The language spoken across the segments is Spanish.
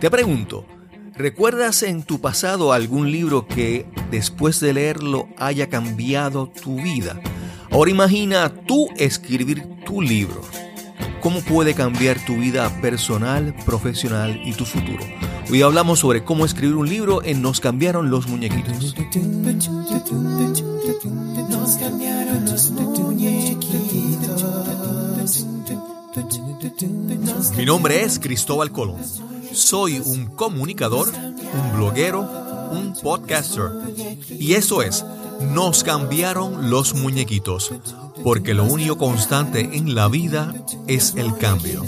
Te pregunto, ¿recuerdas en tu pasado algún libro que después de leerlo haya cambiado tu vida? Ahora imagina tú escribir tu libro. ¿Cómo puede cambiar tu vida personal, profesional y tu futuro? Hoy hablamos sobre cómo escribir un libro en Nos cambiaron los muñequitos. Nos cambiaron los muñequitos. Mi nombre es Cristóbal Colón. Soy un comunicador, un bloguero, un podcaster. Y eso es, nos cambiaron los muñequitos, porque lo único constante en la vida es el cambio.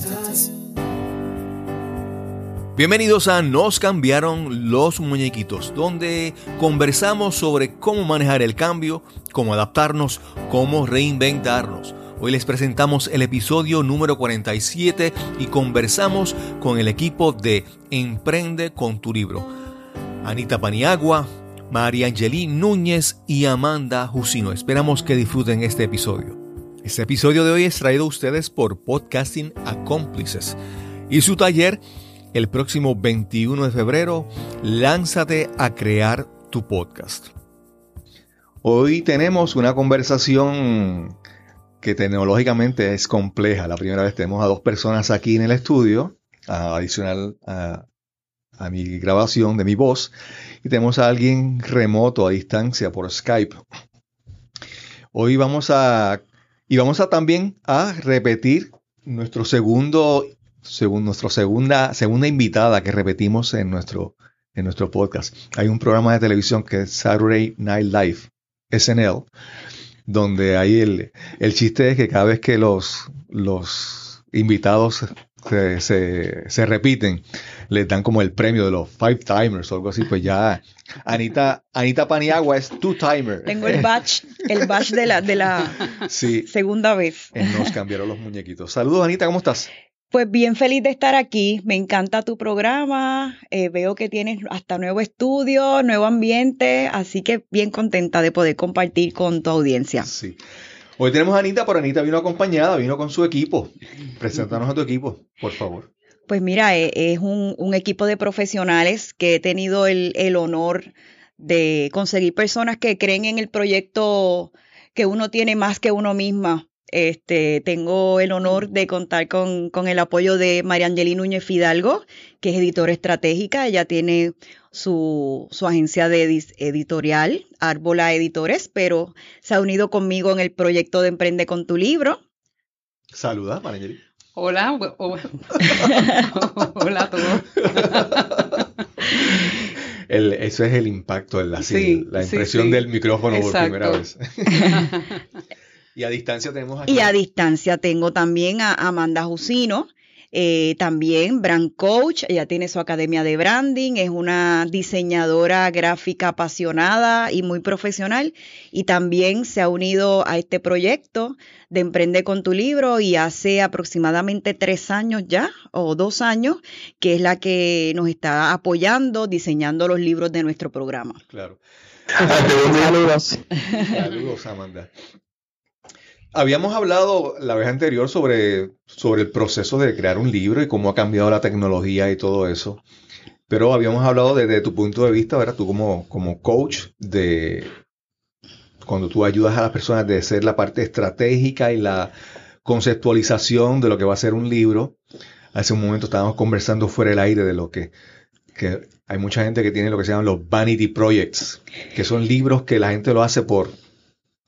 Bienvenidos a Nos cambiaron los muñequitos, donde conversamos sobre cómo manejar el cambio, cómo adaptarnos, cómo reinventarnos. Hoy les presentamos el episodio número 47 y conversamos con el equipo de Emprende con tu libro. Anita Paniagua, María Angelí Núñez y Amanda Jusino. Esperamos que disfruten este episodio. Este episodio de hoy es traído a ustedes por Podcasting Accomplices y su taller el próximo 21 de febrero, Lánzate a crear tu podcast. Hoy tenemos una conversación que tecnológicamente es compleja. La primera vez tenemos a dos personas aquí en el estudio, adicional a, mi grabación de mi voz, y tenemos a alguien remoto a distancia por Skype. Hoy vamos a, y vamos a también a repetir nuestro segundo, según nuestra segunda, segunda invitada que repetimos en nuestro, en nuestro podcast. Hay un programa de televisión que es Saturday Night Live, SNL, donde ahí el, el chiste es que cada vez que los, los invitados se, repiten, les dan como el premio de los five timers o algo así, pues ya Anita, Anita Paniagua es two timer. Tengo el batch, el batch de la, de la segunda vez. Nos cambiaron los muñequitos. Saludos Anita, ¿cómo estás? Pues bien feliz de estar aquí, me encanta tu programa, eh, veo que tienes hasta nuevo estudio, nuevo ambiente, así que bien contenta de poder compartir con tu audiencia. Sí. Hoy tenemos a Anita, pero Anita vino acompañada, vino con su equipo. Preséntanos a tu equipo, por favor. Pues mira, eh, es un, equipo de profesionales que he tenido el, el honor de conseguir personas que creen en el proyecto que uno tiene más que uno misma este, tengo el honor de contar con, el apoyo de María Angelina Núñez Fidalgo, que es editora estratégica. Ella tiene su, agencia de editorial, Árbola Editores, pero se ha unido conmigo en el proyecto de Emprende con tu libro. Saluda, María Angelina. Hola, hola a todos. eso es el impacto, la, la impresión del micrófono por primera vez. Y a distancia tenemos Y a distancia tengo también a Amanda Jusino, eh, también brand coach, ella tiene su academia de branding, es una diseñadora gráfica apasionada y muy profesional y también se ha unido a este proyecto de Emprende con tu libro y hace aproximadamente tres años ya o dos años que es la que nos está apoyando diseñando los libros de nuestro programa. Claro. Saludos. Saludos, Amanda. Habíamos hablado la vez anterior sobre, sobre el proceso de crear un libro y cómo ha cambiado la tecnología y todo eso. Pero habíamos hablado desde tu punto de vista, ¿verdad? Tú como, como coach de cuando tú ayudas a las personas de ser la parte estratégica y la conceptualización de lo que va a ser un libro. Hace un momento estábamos conversando fuera del aire de lo que, que hay mucha gente que tiene lo que se llaman los vanity projects, que son libros que la gente lo hace por,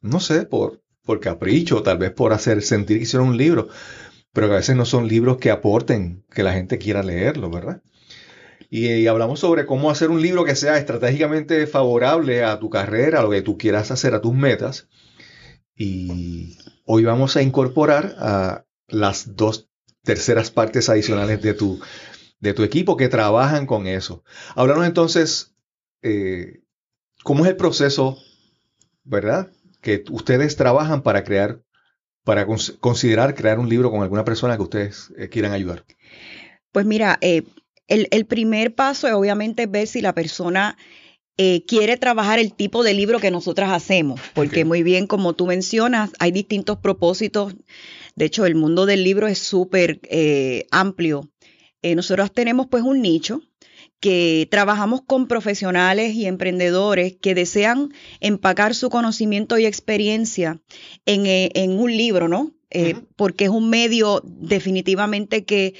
no sé, por por capricho, tal vez por hacer sentir que hicieron un libro, pero que a veces no son libros que aporten, que la gente quiera leerlo, ¿verdad? Y, hablamos sobre cómo hacer un libro que sea estratégicamente favorable a tu carrera, a lo que tú quieras hacer, a tus metas. Y hoy vamos a incorporar a las dos terceras partes adicionales de tu, de tu equipo que trabajan con eso. Háblanos entonces, eh, ¿cómo es el proceso, verdad? Que ustedes trabajan para crear, para considerar crear un libro con alguna persona que ustedes eh, quieran ayudar? Pues mira, eh, el, primer paso es obviamente ver si la persona eh, quiere trabajar el tipo de libro que nosotras hacemos, porque muy bien, como tú mencionas, hay distintos propósitos. De hecho, el mundo del libro es súper amplio. nosotros tenemos pues un nicho que trabajamos con profesionales y emprendedores que desean empacar su conocimiento y experiencia en, eh, un libro, ¿no? Eh, porque es un medio definitivamente que,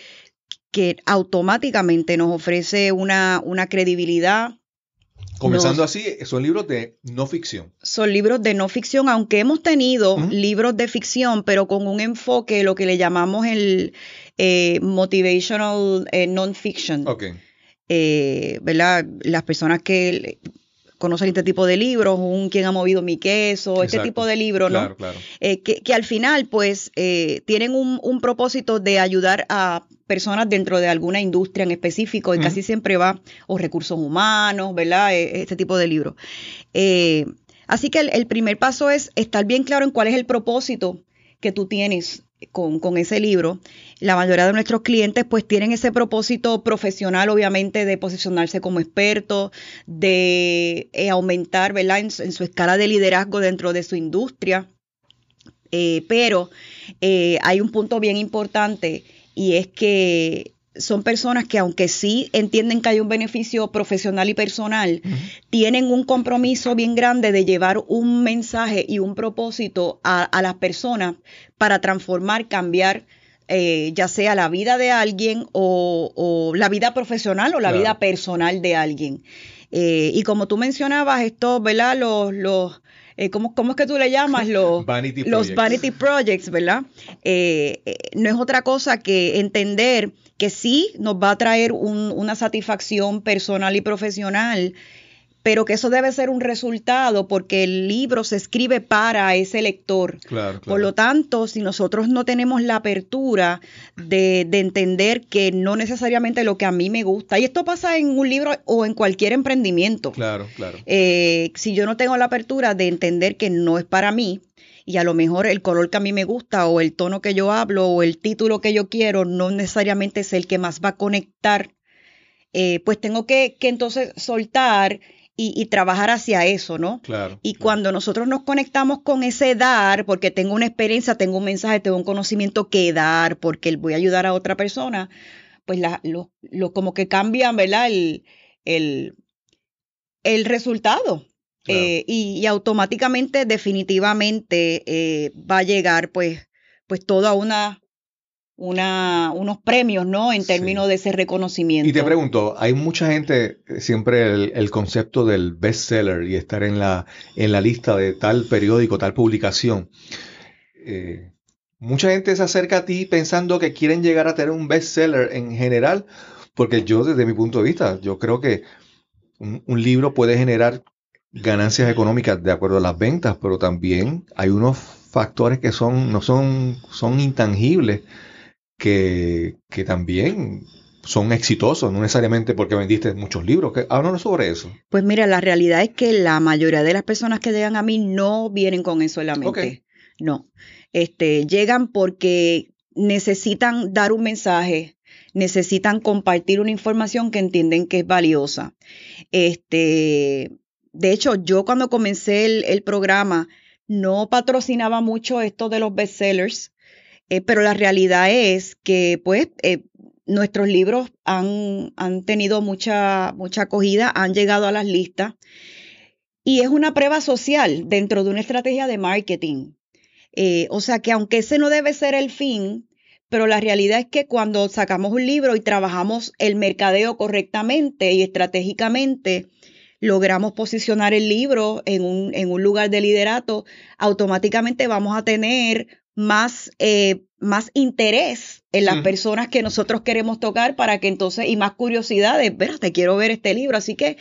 que automáticamente nos ofrece una, una credibilidad, Comenzando así, son libros de no ficción. Son libros de no ficción, aunque hemos tenido libros de ficción, pero con un enfoque, lo que le llamamos el eh, motivational non-fiction. Okay. Eh, ¿verdad? Las personas que conocen este tipo de libros, un quien ha movido mi queso, este tipo de libros, ¿no? Eh, que, al final, pues, eh, tienen un, propósito de ayudar a personas dentro de alguna industria en específico y casi siempre va, o recursos humanos, ¿verdad? este tipo de libros. así que el primer paso es estar bien claro en cuál es el propósito que tú tienes con, ese libro. La mayoría de nuestros clientes pues tienen ese propósito profesional, obviamente, de posicionarse como expertos, de eh, aumentar ¿verdad? En, su escala de liderazgo dentro de su industria. Eh, pero eh, hay un punto bien importante y es que son personas que aunque sí entienden que hay un beneficio profesional y personal, tienen un compromiso bien grande de llevar un mensaje y un propósito a, las personas para transformar, cambiar, eh, ya sea la vida de alguien o, la vida profesional o la vida personal de alguien. Eh, y como tú mencionabas, esto, ¿verdad? Los, los eh, ¿cómo, es que tú le llamas? Los vanity los projects. vanity projects, ¿verdad? no es otra cosa que entender que sí nos va a traer una satisfacción personal y profesional, pero que eso debe ser un resultado porque el libro se escribe para ese lector. Por lo tanto, si nosotros no tenemos la apertura de, entender que no necesariamente lo que a mí me gusta, y esto pasa en un libro o en cualquier emprendimiento. Claro, claro. Eh, si yo no tengo la apertura de entender que no es para mí, y a lo mejor el color que a mí me gusta o el tono que yo hablo o el título que yo quiero no necesariamente es el que más va a conectar, eh, pues tengo que, entonces soltar y, trabajar hacia eso, ¿no? Claro. Y cuando nosotros nos conectamos con ese dar, porque tengo una experiencia, tengo un mensaje, tengo un conocimiento que dar, porque voy a ayudar a otra persona, pues la, lo, como que cambian, ¿verdad? El, el, el resultado. Eh, y, automáticamente, definitivamente, eh, va a llegar pues, pues toda una, una, unos premios, ¿no? En términos de ese reconocimiento. Y te pregunto, hay mucha gente, eh, siempre el, concepto del bestseller y estar en la, en la lista de tal periódico, tal publicación. mucha gente se acerca a ti pensando que quieren llegar a tener un bestseller en general, porque yo desde mi punto de vista, yo creo que un libro puede generar ganancias económicas de acuerdo a las ventas, pero también hay unos factores que son, no son, son intangibles, que, que también son exitosos, no necesariamente porque vendiste muchos libros. Háblanos sobre eso. Pues mira, la realidad es que la mayoría de las personas que llegan a mí no vienen con eso en la mente. No. Este, llegan porque necesitan dar un mensaje, necesitan compartir una información que entienden que es valiosa. Este, de hecho, yo cuando comencé el, programa no patrocinaba mucho esto de los bestsellers, eh, pero la realidad es que pues eh, nuestros libros han, han, tenido mucha, mucha acogida, han llegado a las listas y es una prueba social dentro de una estrategia de marketing. Eh, o sea que aunque ese no debe ser el fin, pero la realidad es que cuando sacamos un libro y trabajamos el mercadeo correctamente y estratégicamente, logramos posicionar el libro en un, en un lugar de liderato, automáticamente vamos a tener más, eh, más interés en las personas que nosotros queremos tocar para que entonces, y más curiosidad de, te quiero ver este libro. Así que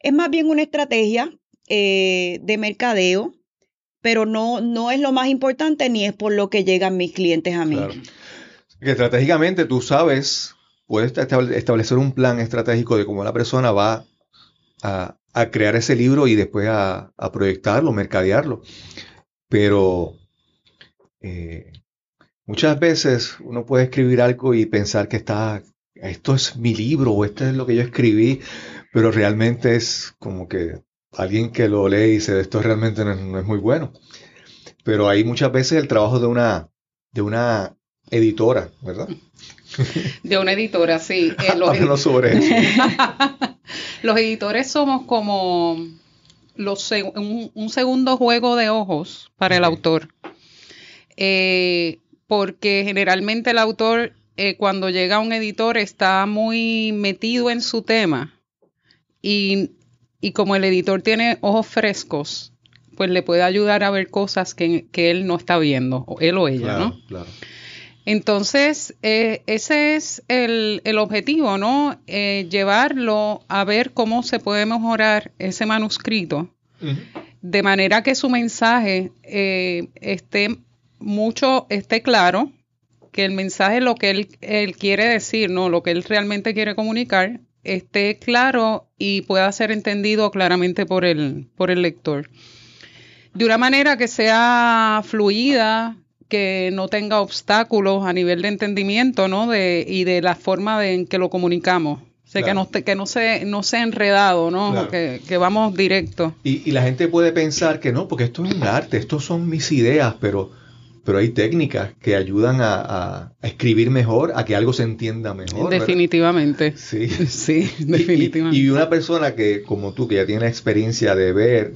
es más bien una estrategia eh, de mercadeo, pero no, no es lo más importante ni es por lo que llegan mis clientes a mí. Que estratégicamente tú sabes, puedes establecer un plan estratégico de cómo la persona va a, crear ese libro y después a, proyectarlo, mercadearlo. Pero eh, muchas veces uno puede escribir algo y pensar que está, esto es mi libro o esto es lo que yo escribí, pero realmente es como que alguien que lo lee y dice, esto realmente no es, muy bueno. Pero hay muchas veces el trabajo de una, de una editora, ¿verdad? De una editora, sí. Eh, los, sobre eso. los editores somos como los un, segundo juego de ojos para el autor. Eh, porque generalmente el autor, eh, cuando llega a un editor, está muy metido en su tema. Y, como el editor tiene ojos frescos, pues le puede ayudar a ver cosas que, él no está viendo, o él o ella, ¿no? Claro. Entonces, eh, ese es el, objetivo, ¿no? Eh, llevarlo a ver cómo se puede mejorar ese manuscrito, de manera que su mensaje esté mucho, esté claro, que el mensaje, lo que él, él, quiere decir, ¿no? Lo que él realmente quiere comunicar, esté claro y pueda ser entendido claramente por el, por el lector. De una manera que sea fluida, que no tenga obstáculos a nivel de entendimiento, ¿no? De, y de la forma en que lo comunicamos. O sea, que, no, que no, se, no sea enredado, ¿no? Que, vamos directo. Y, la gente puede pensar que no, porque esto es un arte, estos son mis ideas, pero, pero hay técnicas que ayudan a, escribir mejor, a que algo se entienda mejor. Definitivamente. Sí. Sí, definitivamente. Y, y, una persona que, como tú, que ya tiene experiencia de ver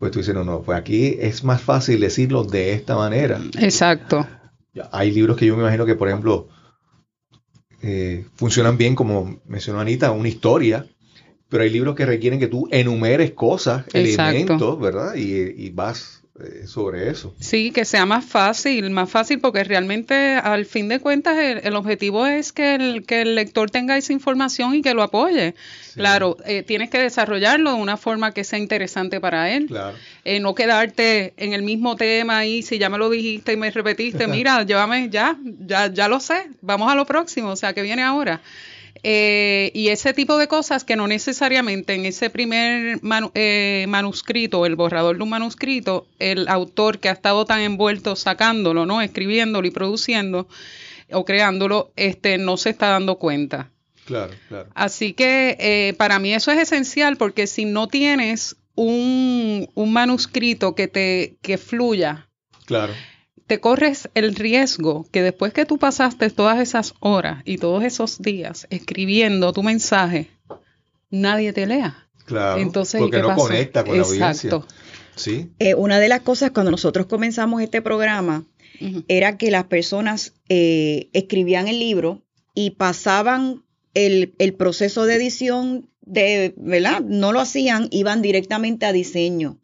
pues tú dices, no, no, pues aquí es más fácil decirlo de esta manera. Exacto. Hay libros que yo me imagino que, por ejemplo, eh, funcionan bien, como mencionó Anita, una historia, pero hay libros que requieren que tú enumeres cosas, elementos, ¿verdad? Y, y vas sobre eso. Sí, que sea más fácil, más fácil porque realmente al fin de cuentas el, objetivo es que el, que el, lector tenga esa información y que lo apoye. Claro, eh, tienes que desarrollarlo de una forma que sea interesante para él. Claro. Eh, no quedarte en el mismo tema y si ya me lo dijiste y me repetiste, mira, llévame ya, ya, ya lo sé, vamos a lo próximo, o sea, que viene ahora. Eh, y ese tipo de cosas que no necesariamente en ese primer eh, manuscrito, el borrador de un manuscrito, el autor que ha estado tan envuelto sacándolo, ¿no? Escribiéndolo y produciendo o creándolo, este, no se está dando cuenta. Claro, claro. Así que eh, para mí eso es esencial porque si no tienes un, un manuscrito que te que fluya, claro te corres el riesgo que después que tú pasaste todas esas horas y todos esos días escribiendo tu mensaje, nadie te lea. Claro, Entonces, porque no conecta con la audiencia. ¿Sí? Eh, una de las cosas cuando nosotros comenzamos este programa era que las personas eh, escribían el libro y pasaban el, el, proceso de edición de, ¿verdad? No lo hacían, iban directamente a diseño.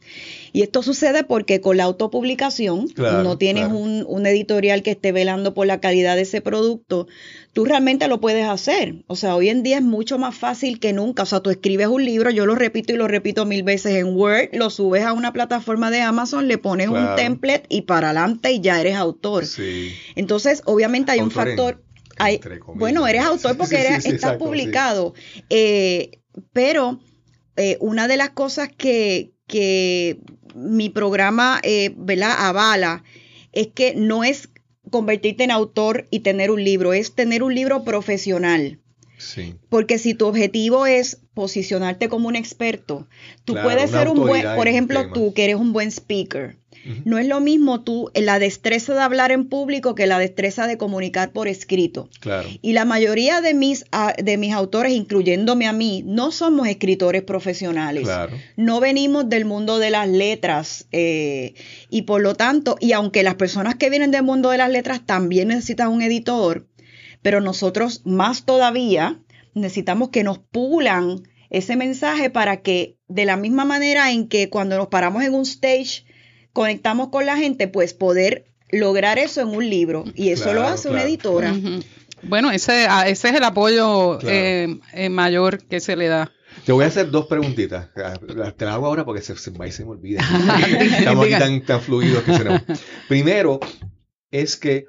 Y esto sucede porque con la autopublicación, no tienes un, editorial que esté velando por la calidad de ese producto, tú realmente lo puedes hacer. O sea, hoy en día es mucho más fácil que nunca. O sea, tú escribes un libro, yo lo repito y lo repito mil veces en Word, lo subes a una plataforma de Amazon, le pones un template y para adelante y ya eres autor. Entonces, obviamente hay un factor... bueno, eres autor porque eres, estás publicado. Eh, pero eh, una de las cosas que, que mi programa eh, avala es que no es convertirte en autor y tener un libro, es tener un libro profesional. Sí. Porque si tu objetivo es posicionarte como un experto, tú puedes ser un buen, por ejemplo, tú que eres un buen speaker, no es lo mismo tú, la destreza de hablar en público que la destreza de comunicar por escrito. Claro. Y la mayoría de mis, de mis autores, incluyéndome a mí, no somos escritores profesionales. Claro. No venimos del mundo de las letras. Eh, y por lo tanto, y aunque las personas que vienen del mundo de las letras también necesitan un editor, pero nosotros más todavía necesitamos que nos pulan ese mensaje para que de la misma manera en que cuando nos paramos en un stage conectamos con la gente, pues poder lograr eso en un libro. Y eso lo hace una editora. Bueno, ese, ah, ese es el apoyo eh, eh, mayor que se le da. Te voy a hacer dos preguntitas. Ah, te las hago ahora porque se, se, se me olvida. Estamos aquí tan, tan fluidos que se Primero, es que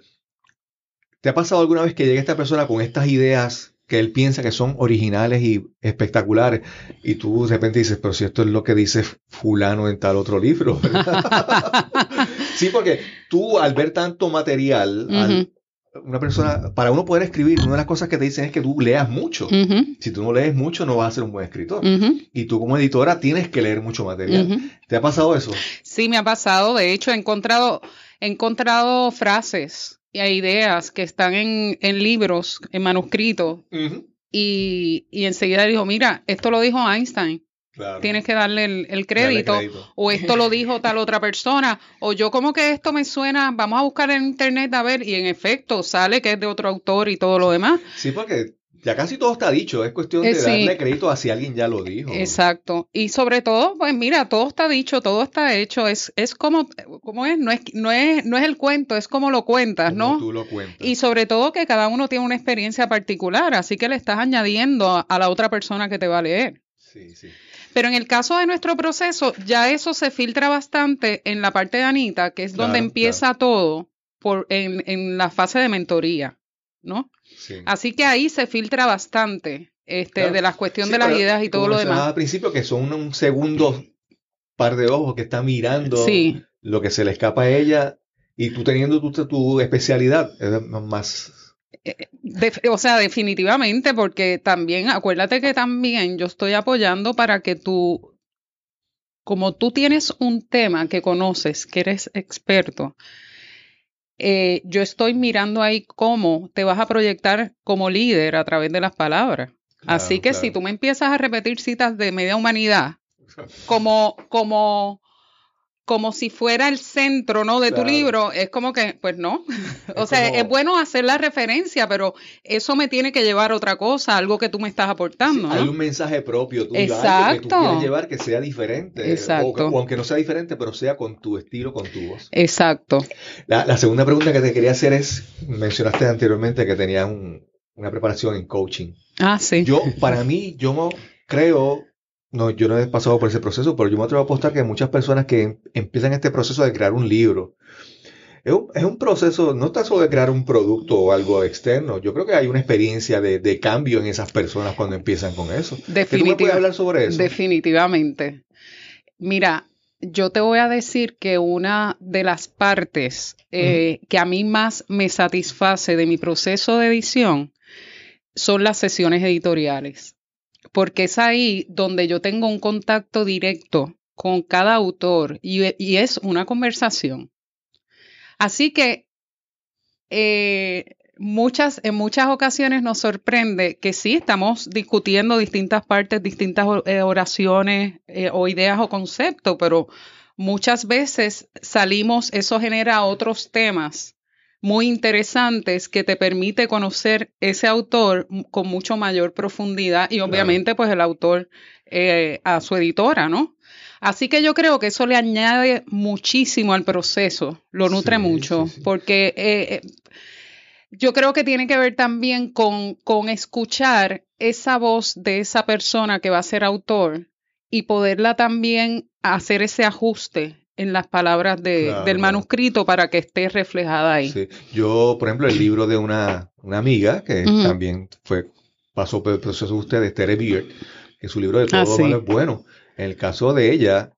¿te ha pasado alguna vez que llegue esta persona con estas ideas que él piensa que son originales y espectaculares. Y tú de repente dices, pero si esto es lo que dice fulano en tal otro libro. sí, porque tú al ver tanto material, una persona, para uno poder escribir, una de las cosas que te dicen es que tú leas mucho. Si tú no lees mucho, no vas a ser un buen escritor. Y tú como editora tienes que leer mucho material. ¿Te ha pasado eso? Sí, me ha pasado. De hecho, he encontrado, he encontrado frases ideas que están en, en libros, en manuscritos, y, y enseguida dijo, mira, esto lo dijo Einstein. Tienes que darle el, crédito, o esto lo dijo tal otra persona, o yo como que esto me suena, vamos a buscar en internet a ver, y en efecto sale que es de otro autor y todo lo demás. Sí, porque ya casi todo está dicho, es cuestión de eh, darle crédito a si alguien ya lo dijo. Exacto. Y sobre todo, pues mira, todo está dicho, todo está hecho, es, es como, como es, no es, no es, no es el cuento, es como lo cuentas, ¿no? Tú lo cuentas. Y sobre todo que cada uno tiene una experiencia particular, así que le estás añadiendo a, la otra persona que te va a leer. Sí, sí. Pero en el caso de nuestro proceso, ya eso se filtra bastante en la parte de Anita, que es donde empieza todo por, en, en la fase de mentoría, ¿no? Así que ahí se filtra bastante este, de la cuestión de las ideas y todo lo demás. Al principio que son un segundo par de ojos que está mirando lo que se le escapa a ella y tú teniendo tu, tu especialidad es más... Eh, o sea, definitivamente, porque también, acuérdate que también yo estoy apoyando para que tú, como tú tienes un tema que conoces, que eres experto, eh, yo estoy mirando ahí cómo te vas a proyectar como líder a través de las palabras. Así que si tú me empiezas a repetir citas de media humanidad, como, como como si fuera el centro, ¿no? De tu libro, es como que, pues no. o sea, es bueno hacer la referencia, pero eso me tiene que llevar a otra cosa, algo que tú me estás aportando. Hay un mensaje propio tuyo, Exacto. que tú quieres llevar que sea diferente. Exacto. O, aunque no sea diferente, pero sea con tu estilo, con tu voz. Exacto. La, segunda pregunta que te quería hacer es, mencionaste anteriormente que tenías una preparación en coaching. Ah, sí. Yo, para mí, yo creo no, yo no he pasado por ese proceso, pero yo me atrevo a apostar que muchas personas que em, empiezan este proceso de crear un libro, es un, proceso, no está solo de crear un producto o algo externo, yo creo que hay una experiencia de, cambio en esas personas cuando empiezan con eso. Definitivamente. puedes hablar sobre eso? Definitivamente. Mira, yo te voy a decir que una de las partes eh, que a mí más me satisface de mi proceso de edición son las sesiones editoriales porque es ahí donde yo tengo un contacto directo con cada autor y, es una conversación. Así que eh, muchas, en muchas ocasiones nos sorprende que sí estamos discutiendo distintas partes, distintas eh, oraciones eh, o ideas o conceptos, pero muchas veces salimos, eso genera otros temas muy interesantes que te permite conocer ese autor con mucho mayor profundidad y obviamente pues el autor eh, a su editora, ¿no? Así que yo creo que eso le añade muchísimo al proceso, lo nutre mucho, porque eh, eh, yo creo que tiene que ver también con, con escuchar esa voz de esa persona que va a ser autor y poderla también hacer ese ajuste en las palabras del manuscrito para que esté reflejada ahí. Sí. Yo, por ejemplo, el libro de una, amiga que también fue pasó por el proceso de ustedes, Tere Beard, que su libro de todo ah, es bueno. En el caso de ella,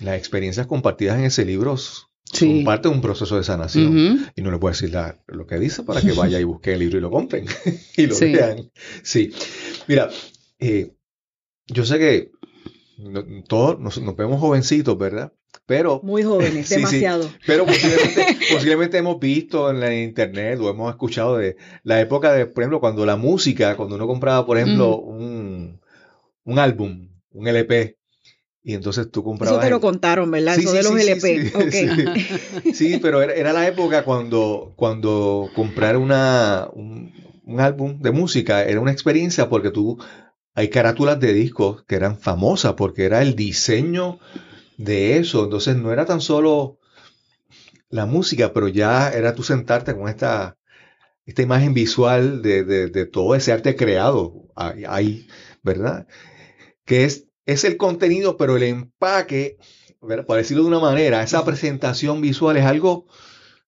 las experiencias compartidas en ese libro son parte de un proceso de sanación. Y no le puedo decir lo que dice para que vaya y busque el libro y lo compren y lo vean. Sí. Mira, eh, yo sé que todos nos, nos, vemos jovencitos, ¿verdad? Pero, Muy jóvenes, demasiado. pero posiblemente, hemos visto en la internet o hemos escuchado de la época de, por ejemplo, cuando la música, cuando uno compraba, por ejemplo, un, un, álbum, un LP, y entonces tú comprabas. Eso te lo contaron, ¿verdad? Eso de los LP. Sí, pero era, la época cuando, cuando comprar una, un, un álbum de música era una experiencia porque tú. Hay carátulas de discos que eran famosas porque era el diseño de eso. Entonces no era tan solo la música, pero ya era tú sentarte con esta, esta imagen visual de, de, todo ese arte creado ahí, ¿verdad? Que es, es el contenido, pero el empaque, por decirlo de una manera, esa presentación visual es algo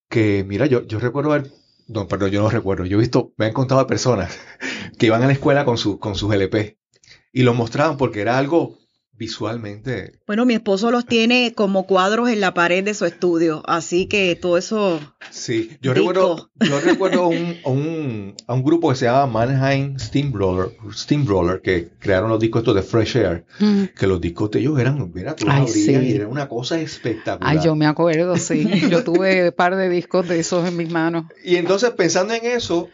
que, mira, yo, yo recuerdo ver, no, perdón, yo no recuerdo, yo he visto, me han contado personas que iban a la escuela con, su, con sus LP y lo mostraban porque era algo visualmente. Bueno, mi esposo los tiene como cuadros en la pared de su estudio, así que todo eso. Sí, yo recuerdo, yo recuerdo un, un, a un grupo que se llama Mannheim Steamroller, Steamroller que crearon los discos estos de Fresh Air, mm. que los discos de ellos eran, mira, tú Ay, sí. y era una cosa espectacular. Ay, yo me acuerdo, sí. Yo tuve un par de discos de esos en mis manos. Y entonces, pensando en eso,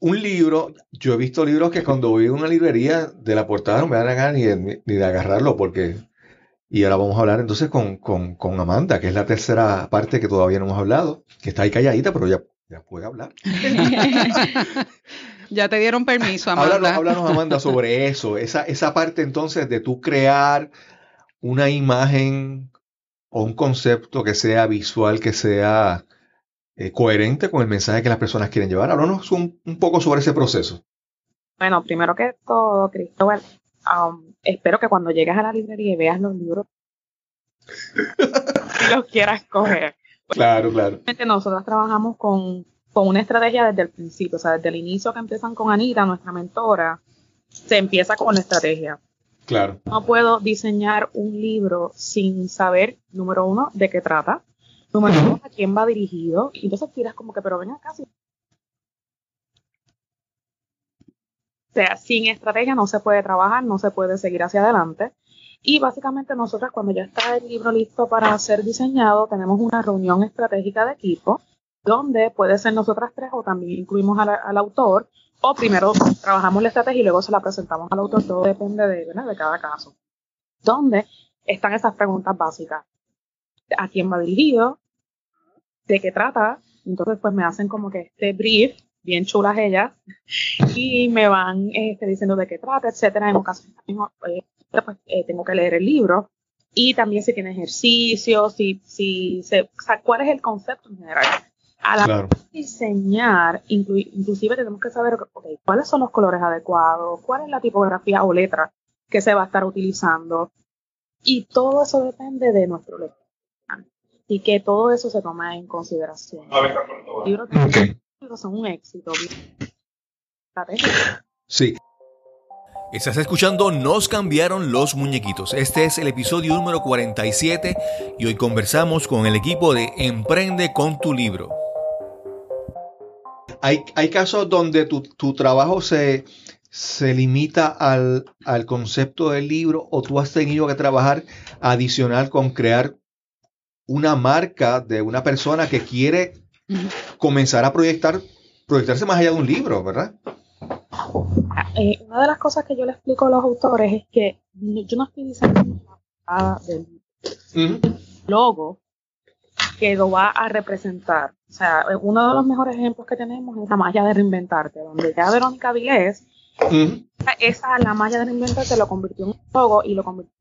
un libro, yo he visto libros que cuando voy a una librería de la portada no me dan ganas ni, de, ni de agarrarlo porque... Y ahora vamos a hablar entonces con, con, con, Amanda, que es la tercera parte que todavía no hemos hablado, que está ahí calladita, pero ya, ya puede hablar. ya te dieron permiso, Amanda. Háblanos, Amanda, sobre eso, esa, esa parte entonces de tú crear una imagen o un concepto que sea visual, que sea eh, coherente con el mensaje que las personas quieren llevar. Háblanos un, un poco sobre ese proceso. Bueno, primero que todo, Cristóbal, um, espero que cuando llegues a la librería y veas los libros, los quieras coger. Claro, claro. Nosotros trabajamos con, con una estrategia desde el principio, o sea, desde el inicio que empiezan con Anita, nuestra mentora, se empieza con la estrategia. Claro. No puedo diseñar un libro sin saber, número uno, de qué trata. Número dos, a quién va dirigido. Y entonces tiras como que, pero ven acá. O sea, sin estrategia no se puede trabajar, no se puede seguir hacia adelante. Y básicamente nosotros cuando ya está el libro listo para ser diseñado, tenemos una reunión estratégica de equipo, donde puede ser nosotras tres o también incluimos al, autor, o primero trabajamos la estrategia y luego se la presentamos al autor, todo depende de, de cada caso. Donde están esas preguntas básicas. ¿A quién va dirigido? De qué trata. Entonces, pues me hacen como que este brief, bien chulas ellas, y me van este, diciendo de qué trata, etcétera. En ocasiones eh, pues, eh, tengo que leer el libro. Y también si tiene ejercicios, si, si se, o sea, cuál es el concepto en general. A la hora de diseñar, inclusive tenemos que saber okay, cuáles son los colores adecuados, cuál es la tipografía o letra que se va a estar utilizando. Y todo eso depende de nuestro lector y que todo eso se toma en consideración. Los libros son un éxito. Sí. Estás escuchando Nos cambiaron los muñequitos. Este es el episodio número 47 y hoy conversamos con el equipo de Emprende con tu libro. Hay, hay casos donde tu, tu trabajo se, se limita al, al, concepto del libro o tú has tenido que trabajar adicional con crear una marca de una persona que quiere comenzar a proyectar, proyectarse más allá de un libro, ¿verdad? Eh, una de las cosas que yo le explico a los autores es que yo no estoy diciendo nada del logo que lo va a representar. O sea, uno de los mejores ejemplos que tenemos es la malla de reinventarte, donde ya Verónica Vilés, esa la malla de reinventarte lo convirtió en un logo y lo convirtió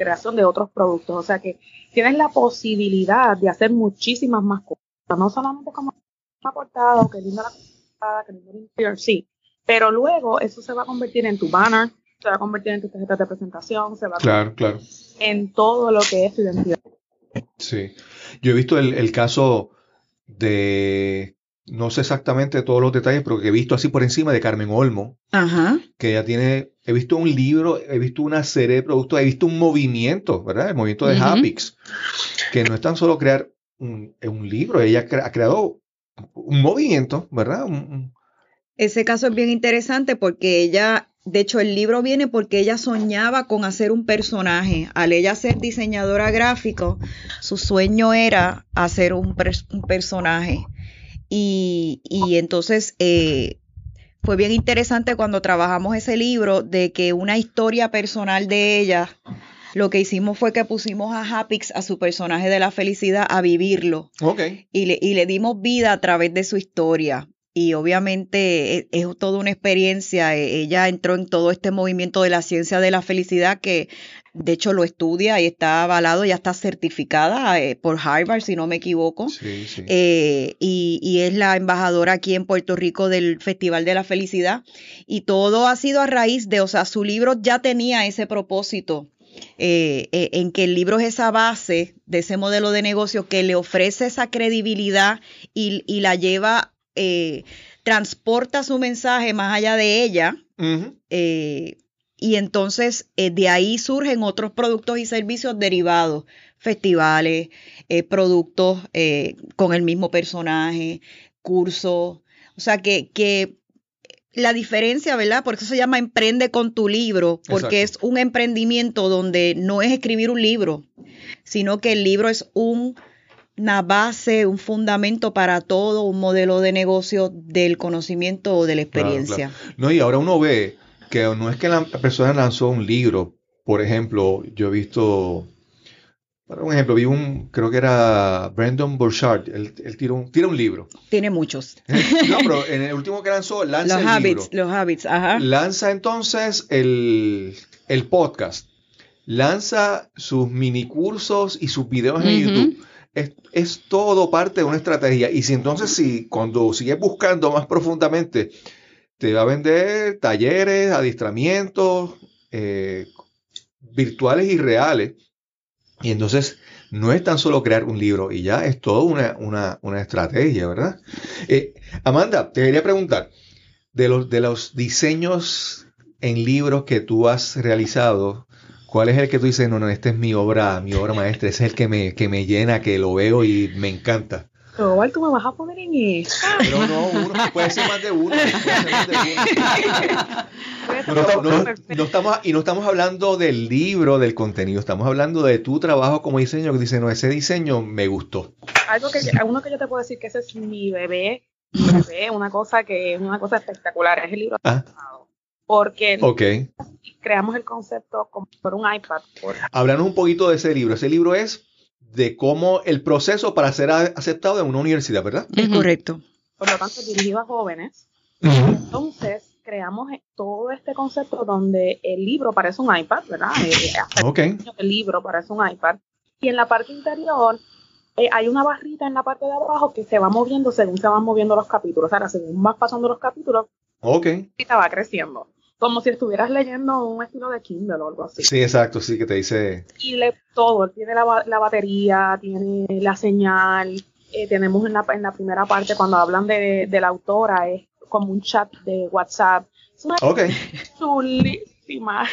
creación de otros productos. O sea que tienes la posibilidad de hacer muchísimas más cosas. No solamente como una portada o que linda la portada, que linda el interior, sí. Pero luego eso se va a convertir en tu banner, se va a convertir en tu tarjeta de presentación, se va a claro, claro. en todo lo que es tu identidad. Sí. Yo he visto el, el caso de no sé exactamente todos los detalles, pero que he visto así por encima de Carmen Olmo, Ajá. que ella tiene, he visto un libro, he visto una serie de productos, he visto un movimiento, ¿verdad? El movimiento de Hapix, que no es tan solo crear un, libro, ella ha creado un movimiento, ¿verdad? Ese caso es bien interesante porque ella, de hecho el libro viene porque ella soñaba con hacer un personaje. Al ella ser diseñadora gráfico, su sueño era hacer un, un personaje. Y, y entonces eh, fue bien interesante cuando trabajamos ese libro de que una historia personal de ella, lo que hicimos fue que pusimos a Hapix, a su personaje de la felicidad, a vivirlo. Okay. Y, le, y le dimos vida a través de su historia y obviamente e, es, toda una experiencia. E, ella entró en todo este movimiento de la ciencia de la felicidad que de hecho lo estudia y está avalado, ya está certificada eh, por Harvard, si no me equivoco. Sí, sí. Eh, y, y, es la embajadora aquí en Puerto Rico del Festival de la Felicidad. Y todo ha sido a raíz de, o sea, su libro ya tenía ese propósito. Eh, en que el libro es esa base de ese modelo de negocio que le ofrece esa credibilidad y, y la lleva eh, transporta su mensaje más allá de ella. Eh, y entonces eh, de ahí surgen otros productos y servicios derivados, festivales, productos con el mismo personaje, cursos. O sea que, que la diferencia, ¿verdad? Por eso se llama Emprende con tu libro, porque es un emprendimiento donde no es escribir un libro, sino que el libro es un, una base, un fundamento para todo, un modelo de negocio del conocimiento o de la experiencia. No, y ahora uno ve que no es que la persona lanzó un libro, por ejemplo, yo he visto por un ejemplo, vi un, creo que era Brandon Burchard, él, tira, un, tira un libro. Tiene muchos. no, pero en el último que lanzó, lanza los el habits, Los habits, ajá. Lanza entonces el, el podcast. Lanza sus mini cursos y sus videos en YouTube. Es, es, todo parte de una estrategia. Y si entonces, si cuando sigues buscando más profundamente, te va a vender talleres, adiestramientos eh, virtuales y reales y entonces no es tan solo crear un libro y ya es toda una, una, estrategia, ¿verdad? Eh, Amanda, te quería preguntar, de los, de los diseños en libros que tú has realizado, ¿cuál es el que tú dices, no, no, esta es mi obra, mi obra maestra, ese es el que me, que me llena, que lo veo y me encanta? igual tú me vas a poner en eso. Pero no, uno, puede ser más de uno. De uno. No, estamos, y no estamos hablando del libro, del contenido, estamos hablando de tu trabajo como diseño, que dice, no, ese diseño me gustó. Algo que, uno que yo te puedo decir que ese es mi bebé, mi bebé, una cosa que es una cosa espectacular, es el libro ah. Porque creamos el concepto por un iPad. Háblanos un poquito de ese libro. Ese libro es de cómo el proceso para ser aceptado en una universidad, ¿verdad? Es correcto. Por lo tanto, dirigido a jóvenes. Entonces, creamos e, todo este concepto donde el libro parece un iPad, ¿verdad? Eh, eh, el libro parece un iPad. Y en la parte interior eh, hay una barrita en la parte de abajo que se va moviendo según se van moviendo los capítulos. Ahora, según vas pasando los capítulos, okay. te va creciendo. Como si estuvieras leyendo un estilo de Kindle o algo así. Sí, exacto, sí, que te dice. Y lee todo. Tiene la, la batería, tiene la señal. tenemos en la, en la primera parte, cuando hablan de, de la autora, es como un chat de WhatsApp. Es una okay. chulísima.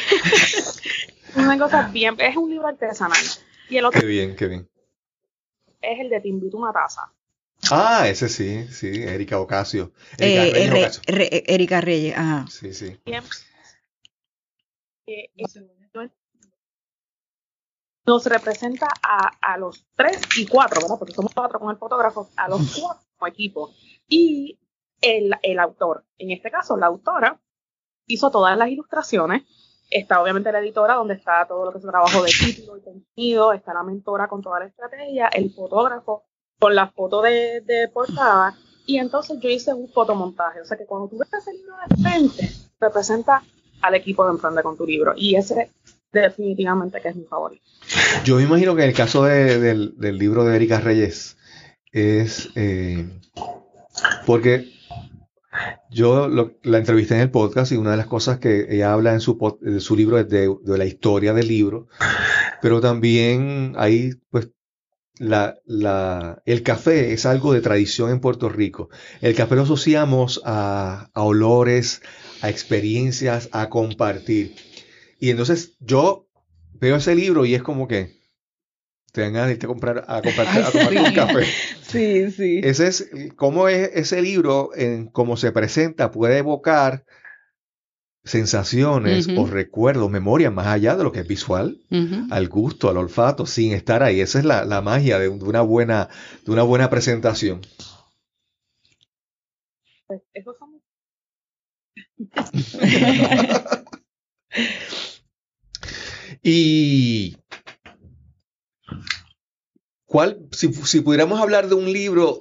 una cosa bien, es un libro artesanal. Y el otro qué bien, qué bien. Es el de Te invito una taza. Ah, ese sí, sí, Erika Ocasio. Erika, eh, Reyes, Erika Reyes, ajá. Sí, sí. Eh, nos representa a, a, los tres y cuatro, ¿verdad? Porque somos cuatro con el fotógrafo, a los cuatro como equipo. Y el, el autor. En este caso, la autora hizo todas las ilustraciones. Está obviamente la editora, donde está todo lo que es el trabajo de título y contenido. Está la mentora con toda la estrategia, el fotógrafo con la foto de, de portada. Y entonces yo hice un fotomontaje. O sea que cuando tú ves ese libro de frente, representa al equipo de Emprende con tu libro. Y ese definitivamente que es mi favorito. Yo me imagino que en el caso del, del, libro de Erika Reyes es eh, porque yo la entrevisté en el podcast y una de las cosas que ella habla en su, su libro es de, la historia del libro, pero también ahí, pues, la, la, el café es algo de tradición en Puerto Rico. El café lo asociamos a, a olores, a experiencias, a compartir. Y entonces yo veo ese libro y es como que, tengan que comprar, a, comprar, a tomar un café. Sí, sí. Ese es, cómo es ese libro, en cómo se presenta, puede evocar sensaciones o recuerdos, memorias más allá de lo que es visual, al gusto, al olfato, sin estar ahí. Esa es la, la magia de, una buena, de una buena presentación. Pues eso y ¿Cuál, si, pudiéramos hablar de un libro,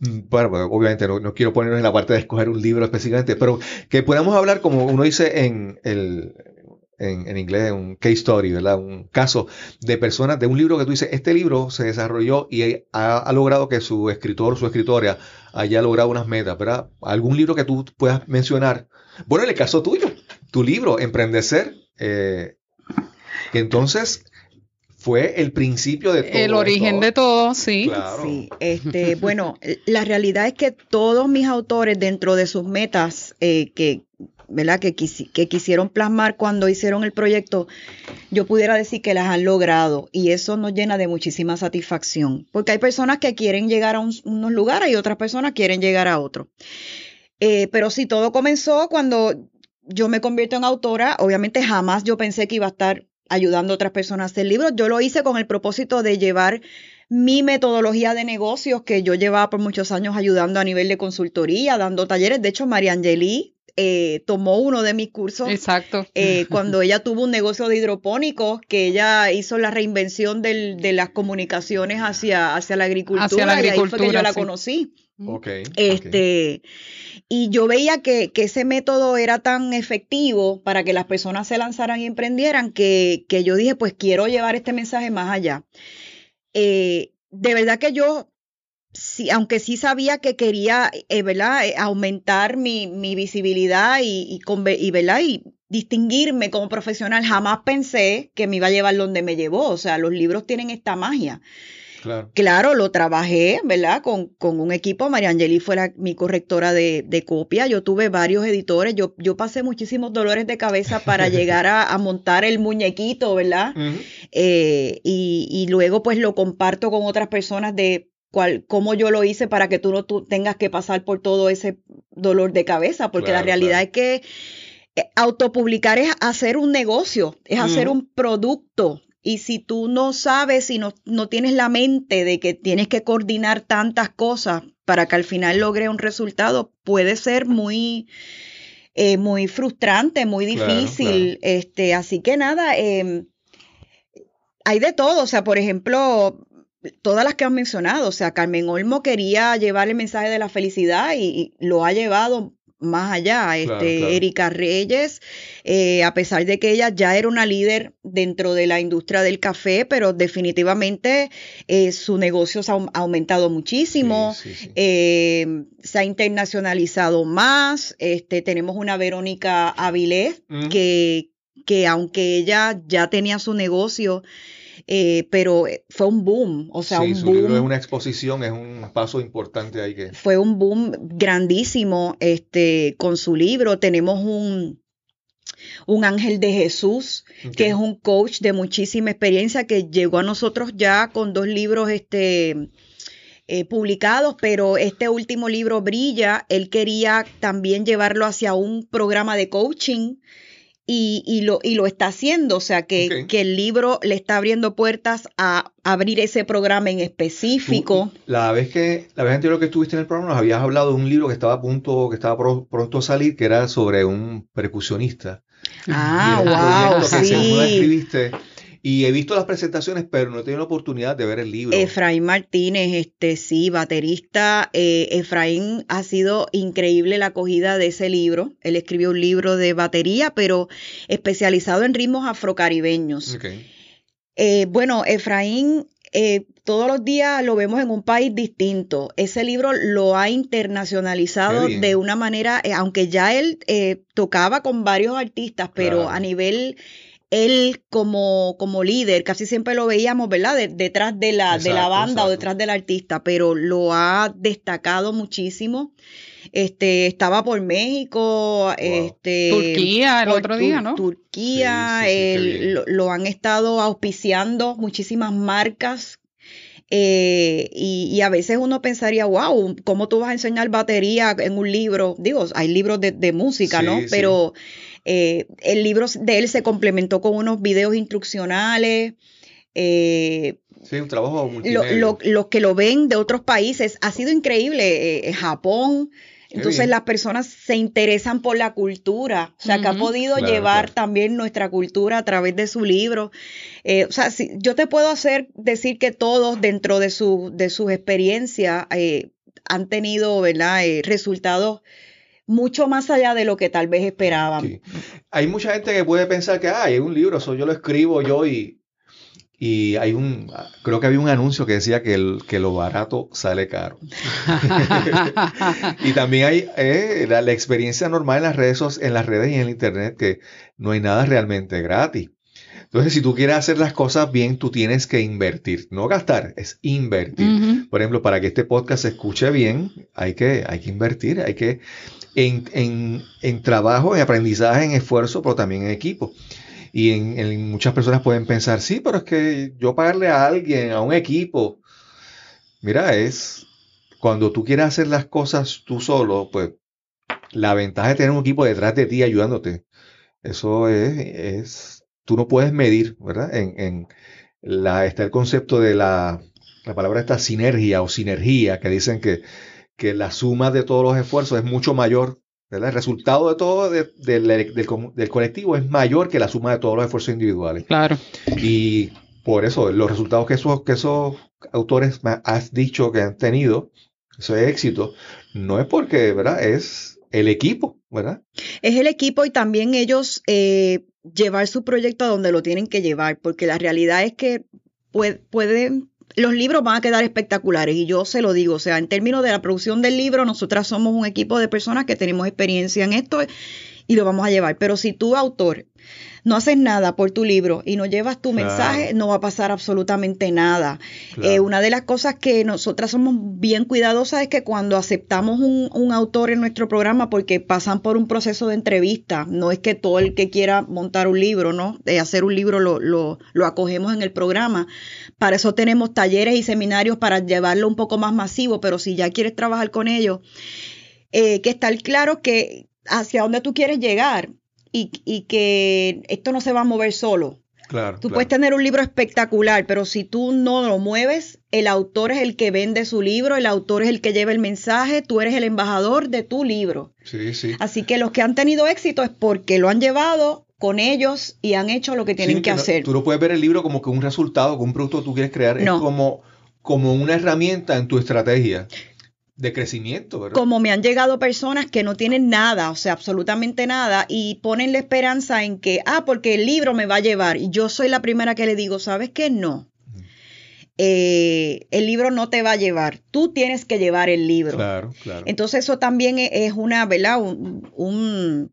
mm, bueno, obviamente no, quiero ponernos en la parte de escoger un libro específicamente, pero que podamos hablar, como uno dice en, el, en, inglés, un case story, ¿verdad? Un caso de personas, de un libro que tú dices, este libro se desarrolló y ha, logrado que su escritor su escritora haya logrado unas metas, ¿verdad? ¿Algún libro que tú puedas mencionar? Bueno, en el caso tuyo, tu libro, Emprendecer, eh, entonces fue el principio de todo. El origen de todo, sí. Sí, este, bueno, la realidad es que todos mis autores dentro de sus metas, eh, que ¿verdad? Que, que quisieron plasmar cuando hicieron el proyecto, yo pudiera decir que las han logrado y eso nos llena de muchísima satisfacción, porque hay personas que quieren llegar a unos lugares y otras personas quieren llegar a otros. Eh, pero sí, todo comenzó cuando yo me convierto en autora, obviamente jamás yo pensé que iba a estar ayudando a otras personas a hacer libros, yo lo hice con el propósito de llevar mi metodología de negocios que yo llevaba por muchos años ayudando a nivel de consultoría, dando talleres. De hecho, María Angeli eh, tomó uno de mis cursos. Exacto. Eh, cuando ella tuvo un negocio de hidropónicos, que ella hizo la reinvención de las comunicaciones hacia, hacia la agricultura. Hacia la agricultura. Y ahí fue que yo la conocí. Okay, este, y yo veía que, que, ese método era tan efectivo para que las personas se lanzaran y emprendieran que, que yo dije, pues quiero llevar este mensaje más allá. Eh, de verdad que yo, sí, aunque sí sabía que quería, eh, ¿verdad? Eh, aumentar mi, mi visibilidad y, y, y, ¿verdad? y distinguirme como profesional, jamás pensé que me iba a llevar donde me llevó. O sea, los libros tienen esta magia. Claro. lo trabajé, ¿verdad? Con, con un equipo. María Angeli fue mi correctora de, de, copia. Yo tuve varios editores. Yo, yo pasé muchísimos dolores de cabeza para llegar a, montar el muñequito, ¿verdad? Eh, y, y, luego pues lo comparto con otras personas de cuál, cómo yo lo hice para que tú no tú tengas que pasar por todo ese dolor de cabeza, porque la realidad es que eh, autopublicar es hacer un negocio, es hacer un producto, y si tú no sabes y no, no tienes la mente de que tienes que coordinar tantas cosas para que al final logre un resultado, puede ser muy, eh, muy frustrante, muy difícil. Este, así que nada, em, hay de todo. O sea, por ejemplo, todas las que han mencionado. O sea, Carmen Olmo quería llevar el mensaje de la felicidad y lo ha llevado más allá. Este, Erika Reyes, eh, a pesar de que ella ya era una líder dentro de la industria del café, pero definitivamente eh, su negocio se ha aumentado muchísimo, eh, se ha internacionalizado más. Este, tenemos una Verónica Avilés que, que aunque ella ya tenía su negocio, eh, pero fue un boom, o sea, sí, un su libro es una exposición, es un paso importante ahí que... Fue un boom grandísimo este, con su libro. Tenemos un, un ángel de Jesús, que es un coach de muchísima experiencia, que llegó a nosotros ya con dos libros este, eh, publicados, pero este último libro brilla. Él quería también llevarlo hacia un programa de coaching y, y, lo, y lo está haciendo, o sea que, que, el libro le está abriendo puertas a abrir ese programa en específico. la vez que la vez anterior que estuviste en el programa nos habías hablado de un libro que estaba a punto, que estaba pronto a salir, que era sobre un percusionista. Ah, wow, sí. escribiste y he visto las presentaciones, pero no he tenido la oportunidad de ver el libro. Efraín Martínez, este sí, baterista. Eh, Efraín ha sido increíble la acogida de ese libro. Él escribió un libro de batería, pero especializado en ritmos afrocaribeños. Eh, bueno, Efraín eh, todos los días lo vemos en un país distinto. Ese libro lo ha internacionalizado de una manera, aunque ya él tocaba con varios artistas, pero a nivel él como, como líder, casi siempre lo veíamos, ¿verdad? detrás de la, de la banda o detrás del artista, pero lo ha destacado muchísimo. Este, estaba por México, este, Turquía el otro día, ¿no? Turquía, lo, han estado auspiciando muchísimas marcas. Eh, y, a veces uno pensaría, wow, ¿cómo tú vas a enseñar batería en un libro? Digo, hay libros de, de música, ¿no? Pero eh, el libro de él se complementó con unos videos instruccionales. Eh, sí, un trabajo Los que lo ven de otros países ha sido increíble. Eh, Japón. Entonces las personas se interesan por la cultura, o sea, que ha podido llevar también nuestra cultura a través de su libro. o sea, si, yo te puedo hacer decir que todos dentro de, su, de sus experiencias han tenido, ¿verdad? resultados mucho más allá de lo que tal vez esperaban. Hay mucha gente que puede pensar que ah, hay un libro, eso yo lo escribo yo y, y hay un, creo que había un anuncio que decía que, el, que lo barato sale caro. y también hay eh, la, experiencia normal en las, redes, en las redes y en el internet que no hay nada realmente gratis. Entonces, si tú quieres hacer las cosas bien, tú tienes que invertir, no gastar, es invertir. Por ejemplo, para que este podcast se escuche bien, hay que, hay que invertir, hay que en, trabajo, en aprendizaje, en esfuerzo, pero también en equipo. Y en, muchas personas pueden pensar, sí, pero es que yo pagarle a alguien, a un equipo, mira, es cuando tú quieres hacer las cosas tú solo, pues la ventaja de tener un equipo detrás de ti ayudándote, eso es, es tú no puedes medir, ¿verdad? En, en la, está el concepto de la, la palabra esta sinergia o sinergia, que dicen que que la suma de todos los esfuerzos es mucho mayor, ¿verdad? El resultado de todo del, colectivo es mayor que la suma de todos los esfuerzos individuales. Claro. Y por eso, los resultados que esos, que esos autores has dicho que han tenido, ese éxito, no es porque, ¿verdad? Es el equipo, ¿verdad? Es el equipo y también ellos eh, llevar su proyecto a donde lo tienen que llevar, porque la realidad es que pueden los libros van a quedar espectaculares y yo se lo digo, o sea, en términos de la producción del libro, nosotras somos un equipo de personas que tenemos experiencia en esto y lo vamos a llevar. Pero si tú, autor, no haces nada por tu libro y no llevas tu mensaje, no va a pasar absolutamente nada. Eh, una de las cosas que nosotras somos bien cuidadosas es que cuando aceptamos un, autor en nuestro programa, porque pasan por un proceso de entrevista, no es que todo el que quiera montar un libro, ¿no? De hacer un libro lo, lo, lo acogemos en el programa. Para eso tenemos talleres y seminarios para llevarlo un poco más masivo, pero si ya quieres trabajar con ellos, eh, que estar claro que hacia dónde tú quieres llegar y, que esto no se va a mover solo. Claro, tú puedes tener un libro espectacular, pero si tú no lo mueves, el autor es el que vende su libro, el autor es el que lleva el mensaje, tú eres el embajador de tu libro. Sí, sí. Así que los que han tenido éxito es porque lo han llevado con ellos y han hecho lo que tienen que, hacer. Tú no puedes ver el libro como que un resultado, como un producto que tú quieres crear, es como, como una herramienta en tu estrategia de crecimiento, ¿verdad? Como me han llegado personas que no tienen nada, o sea, absolutamente nada, y ponen la esperanza en que, ah, porque el libro me va a llevar. Y yo soy la primera que le digo, ¿sabes qué? No. Eh, el libro no te va a llevar, tú tienes que llevar el libro. Claro, claro. Entonces eso también e, es una, ¿verdad? Un,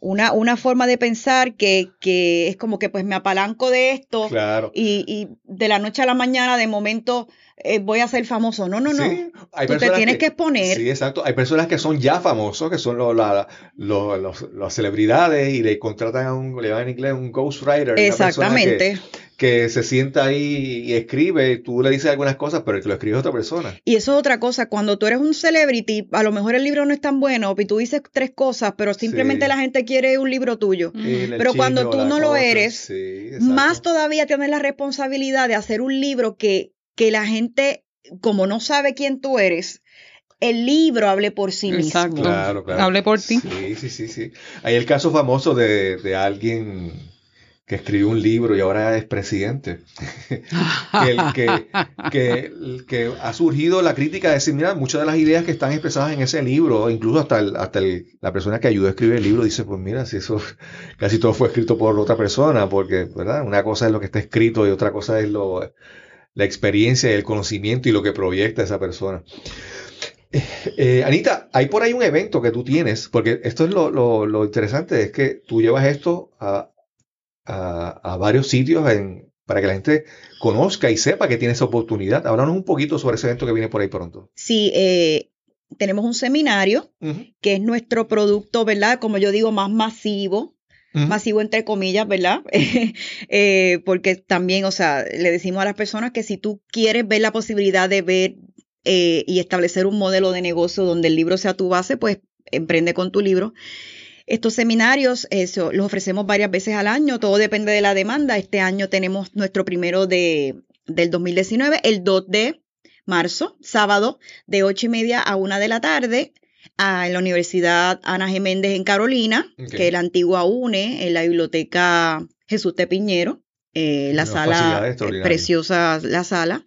una, una, forma de pensar que, que, es como que pues me apalanco de esto claro. y, y de la noche a la mañana de momento eh, voy a ser famoso. No, no, no. Tú te tienes que, exponer. Sí, exacto. Hay personas que son ya famosos, que son las celebridades y le contratan a un, le llaman en inglés un ghostwriter. Exactamente. Que, se sienta ahí y escribe, tú le dices algunas cosas, pero el que lo escribe es otra persona. Y eso es otra cosa. Cuando tú eres un celebrity, a lo mejor el libro no es tan bueno y tú dices tres cosas, pero simplemente la gente quiere un libro tuyo. Pero cuando tú no lo eres, más todavía tienes la responsabilidad de hacer un libro que que la gente, como no sabe quién tú eres, el libro hable por sí mismo. Claro, claro. Hable por ti. Sí, sí, sí, sí. Hay el caso famoso de, de alguien que escribió un libro y ahora es presidente. que, que, que, ha surgido la crítica de decir, mira, muchas de las ideas que están expresadas en ese libro, incluso hasta, hasta la persona que ayudó a escribir el libro, dice, pues mira, si eso casi todo fue escrito por otra persona, porque, ¿verdad? Una cosa es lo que está escrito y otra cosa es lo, la experiencia y el conocimiento y lo que proyecta esa persona. Eh, eh, Anita, hay por ahí un evento que tú tienes, porque esto es lo, interesante, es que tú llevas esto a, varios sitios para que la gente conozca y sepa que tiene esa oportunidad. Háblanos un poquito sobre ese evento que viene por ahí pronto. Sí, eh, tenemos un seminario que es nuestro producto, ¿verdad? Como yo digo, más masivo masivo entre comillas, ¿verdad? Eh, porque también, o sea, le decimos a las personas que si tú quieres ver la posibilidad de ver eh, y establecer un modelo de negocio donde el libro sea tu base, pues emprende con tu libro. Estos seminarios eso, los ofrecemos varias veces al año, todo depende de la demanda. Este año tenemos nuestro primero de, del 2019, el 2 de marzo, sábado, de ocho y media a una de la tarde en la Universidad Ana G. Méndez en Carolina, que es la antigua UNE, en la biblioteca Jesús de Piñero, eh, la sala, preciosa la sala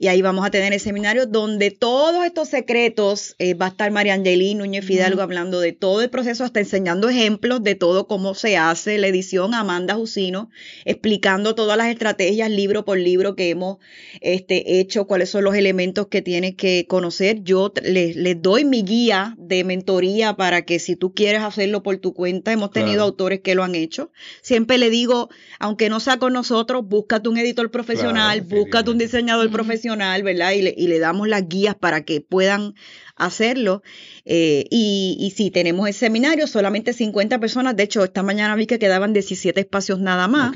y ahí vamos a tener el seminario donde todos estos secretos, eh, va a estar María Angelín Núñez Fidalgo hablando de todo el proceso, hasta enseñando ejemplos de todo cómo se hace la edición, Amanda Jusino, explicando todas las estrategias libro por libro que hemos este, hecho, cuáles son los elementos que tienes que conocer. Yo les, les doy mi guía de mentoría para que si tú quieres hacerlo por tu cuenta, hemos tenido autores que lo han hecho. Siempre le digo, aunque no sea con nosotros, búscate un editor profesional, búscate un diseñador profesional profesional, ¿verdad? Y le, y le damos las guías para que puedan hacerlo. Eh, y, y si tenemos el seminario, solamente 50 personas. De hecho, esta mañana vi que quedaban 17 espacios nada más.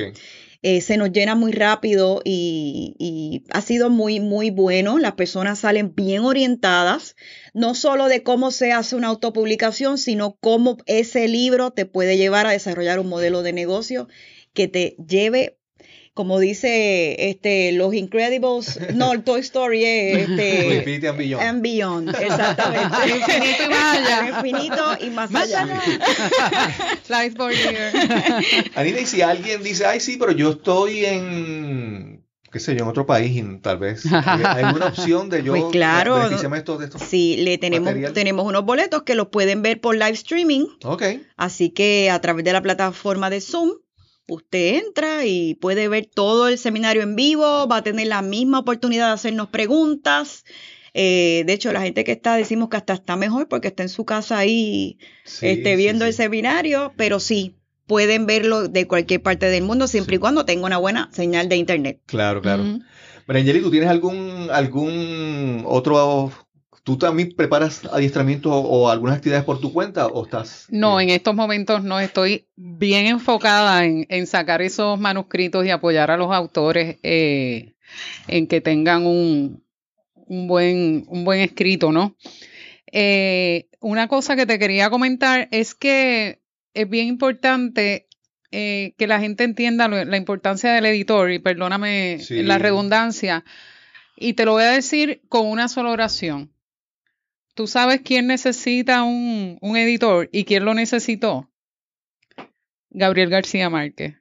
Eh, se nos llena muy rápido y, y ha sido muy, muy bueno. Las personas salen bien orientadas, no solo de cómo se hace una autopublicación, sino cómo ese libro te puede llevar a desarrollar un modelo de negocio que te lleve, como dice este, los Incredibles, no, el Toy Story es este, Infinity and Beyond. and Beyond, exactamente. Al infinito y más allá. Al infinito y más, Más allá. allá. Life for year. Anita, y si alguien dice, ay, sí, pero yo estoy en, qué sé yo, en otro país, y tal vez, ¿hay hay alguna opción de yo Pues claro. beneficiarme esto, de esto? Sí, le tenemos, Material. tenemos unos boletos que los pueden ver por live streaming. Ok, Así que a través de la plataforma de Zoom, usted entra y puede ver todo el seminario en vivo, va a tener la misma oportunidad de hacernos preguntas. Eh, de hecho, la gente que está, decimos que hasta está mejor porque está en su casa ahí Sí, este, viendo sí. el seminario, pero sí, pueden verlo de cualquier parte del mundo siempre y cuando tenga una buena señal de internet. Claro, claro. Ujú. Brangeli, ¿tú tienes algún, algún otro, tú también preparas adiestramiento o algunas actividades por tu cuenta o estás? No, en estos momentos no estoy bien enfocada en, en sacar esos manuscritos y apoyar a los autores eh, en que tengan un, un buen, un buen escrito, ¿no? Eh, una cosa que te quería comentar es que es bien importante eh, que la gente entienda lo- la importancia del editor, y perdóname Sí. la redundancia, y te lo voy a decir con una sola oración. ¿Tú sabes quién necesita un, un editor y quién lo necesitó? Gabriel García Márquez.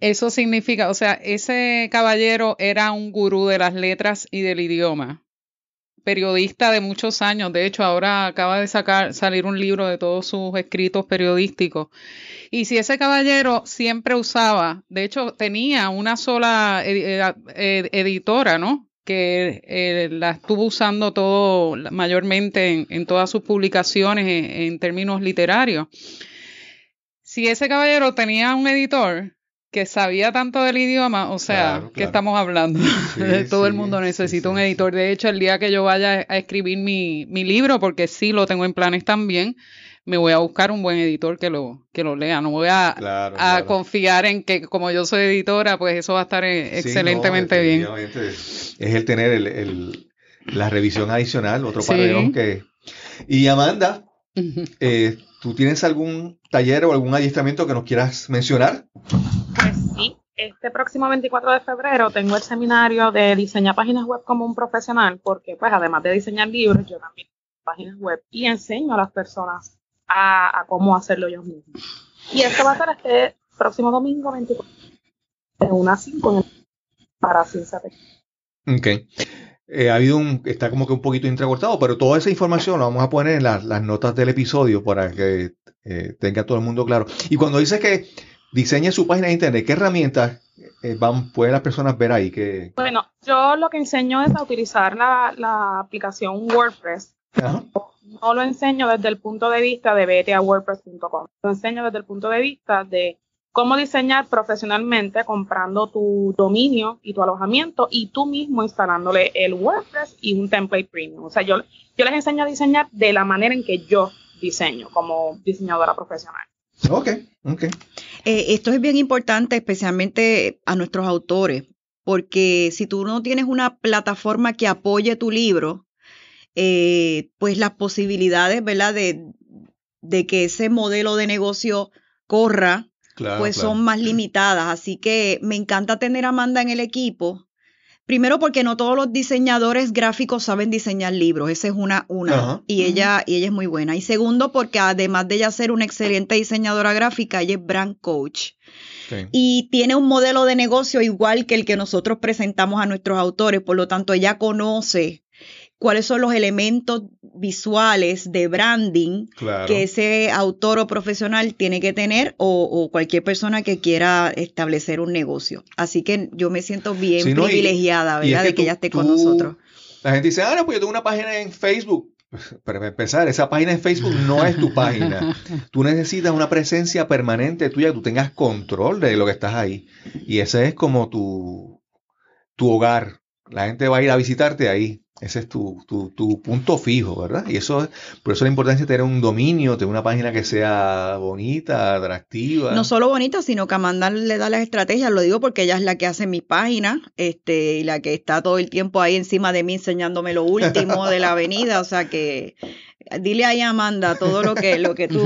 Eso significa, o sea, ese caballero era un gurú de las letras y del idioma. Periodista de muchos años, de hecho ahora acaba de sacar salir un libro de todos sus escritos periodísticos. Y si ese caballero siempre usaba, de hecho tenía una sola edi- editora, ¿no? Que eh, la estuvo usando todo mayormente en, en todas sus publicaciones en, en términos literarios. Si ese caballero tenía un editor que sabía tanto del idioma, o sea, Claro, ¿qué claro. estamos hablando? Sí, Todo el mundo necesita sí, un editor. De hecho, el día que yo vaya a escribir mi, mi libro, porque sí lo tengo en planes también, me voy a buscar un buen editor que lo, que lo lea. No voy a, Claro, a claro. confiar en que como yo soy editora, pues eso va a estar eh, Sí, excelentemente no, bien. Es el tener el, el- la revisión adicional, otro Sí. pabellón que... Y Amanda, eh, ¿tú tienes algún taller o algún adiestramiento que nos quieras mencionar? Pues sí, este próximo 24 de febrero tengo el seminario de diseñar páginas web como un profesional, porque pues además de diseñar libros, yo también páginas web y enseño a las personas a, a cómo hacerlo ellos mismos. Y esto va a ser este próximo domingo 24 de 1 a 5 en el- para Ciencia Tech. Ok. Eh, ha habido un, está como que un poquito entrecortado, pero toda esa información la vamos a poner en las, las notas del episodio para que eh, tenga todo el mundo claro. Y cuando dices que diseñe su página de internet, ¿qué herramientas eh, van, pueden las personas ver ahí? Que, Bueno, yo lo que enseño es a utilizar la, la aplicación WordPress Ajá. no lo enseño desde el punto de vista de vete a wordpress.com. Lo enseño desde el punto de vista de cómo diseñar profesionalmente comprando tu dominio y tu alojamiento y tú mismo instalándole el WordPress y un template premium. O sea, yo, yo les enseño a diseñar de la manera en que yo diseño como diseñadora profesional. Ok, ok. Eh, esto es bien importante, especialmente a nuestros autores, porque si tú no tienes una plataforma que apoye tu libro, eh, pues las posibilidades, ¿verdad?, de, de que ese modelo de negocio corra, Claro, pues claro. son más limitadas. Así que me encanta tener a Amanda en el equipo. Primero porque no todos los diseñadores gráficos saben diseñar libros, esa es una, una, Ajá. y ella, y ella es muy buena. Y segundo porque además de ella ser una excelente diseñadora gráfica, ella es brand coach y tiene un modelo de negocio igual que el que nosotros presentamos a nuestros autores, por lo tanto ella conoce cuáles son los elementos visuales de branding Claro. que ese autor o profesional tiene que tener o, o cualquier persona que quiera establecer un negocio. Así que yo me siento bien Sí, no, y- privilegiada, y es ¿verdad? que de que tú- ella esté con tú- nosotros. La gente dice, ah, no, pues yo tengo una página en Facebook. Para empezar, esa página en Facebook no es tu página. Tú necesitas una presencia permanente tuya, que tú tengas control de lo que estás ahí. Y ese es como tu, tu hogar. la gente va a ir a visitarte ahí. Ese es tu, tu, tu, punto fijo, ¿verdad? Y eso, por eso la importancia de tener un dominio, tener una página que sea bonita, atractiva. No solo bonita, sino que Amanda le da las estrategias, lo digo porque ella es la que hace mi página, este, y la que está todo el tiempo ahí encima de mí enseñándome lo último de la avenida, o sea que dile ahí a Amanda todo lo que, lo que tú,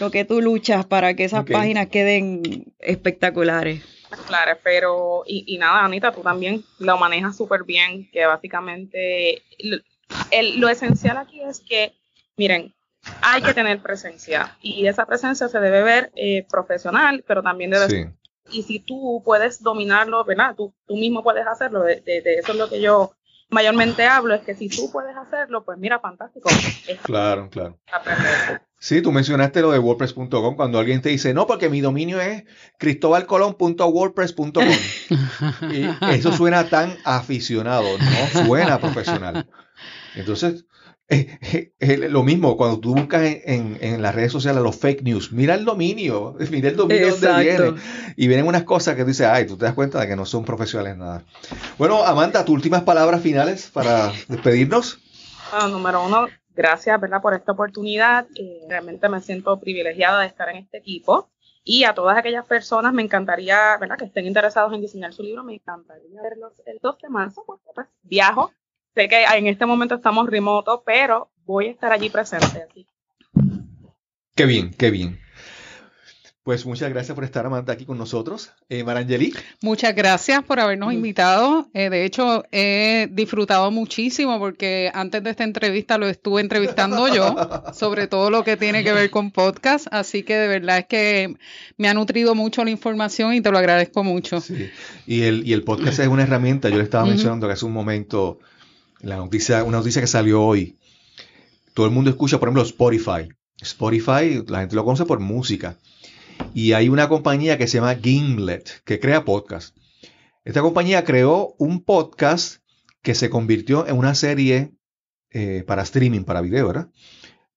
lo que tú luchas para que esas páginas queden espectaculares. Claro, pero, y, y nada, Anita, tú también lo manejas súper bien, que básicamente lo, esencial aquí es que, miren, hay que tener presencia y esa presencia se debe ver eh, profesional, pero también debe ser... Y si tú puedes dominarlo, ¿verdad? Tú, tú mismo puedes hacerlo, de, eso es lo que yo mayormente hablo, es que si tú puedes hacerlo, pues mira, fantástico. Claro, claro. Sí, tú mencionaste lo de WordPress.com cuando alguien te dice, no, porque mi dominio es cristobalcolón.wordpress.com. y eso suena tan aficionado, no suena profesional. Entonces, es, lo mismo cuando tú buscas en, las redes sociales los fake news. Mira el dominio, mira el dominio donde viene. Y vienen unas cosas que dices, ay, tú te das cuenta de que no son profesionales nada. Bueno, Amanda, tus últimas palabras finales para despedirnos. Bueno, número uno, gracias ¿verdad? por esta oportunidad. Eh, realmente me siento privilegiada de estar en este equipo. Y a todas aquellas personas me encantaría, ¿verdad? Que estén interesados en diseñar su libro, me encantaría verlos el 2 de marzo, porque pues viajo. Sé que en este momento estamos remoto, pero voy a estar allí presente. Así. Qué bien, qué bien. Pues muchas gracias por estar, Amanda, aquí con nosotros. Eh, Marangeli. Muchas gracias por habernos invitado. Eh, de hecho, he disfrutado muchísimo porque antes de esta entrevista lo estuve entrevistando yo sobre todo lo que tiene que ver con podcast. Así que de verdad es que me ha nutrido mucho la información y te lo agradezco mucho. Sí. Y, el, y el podcast es una herramienta. Yo le estaba mencionando que hace un momento la noticia, una noticia que salió hoy. Todo el mundo escucha, por ejemplo, Spotify. Spotify, la gente lo conoce por música y hay una compañía que se llama Gimlet que crea podcast. Esta compañía creó un podcast que se convirtió en una serie eh, para streaming, para video, ¿verdad?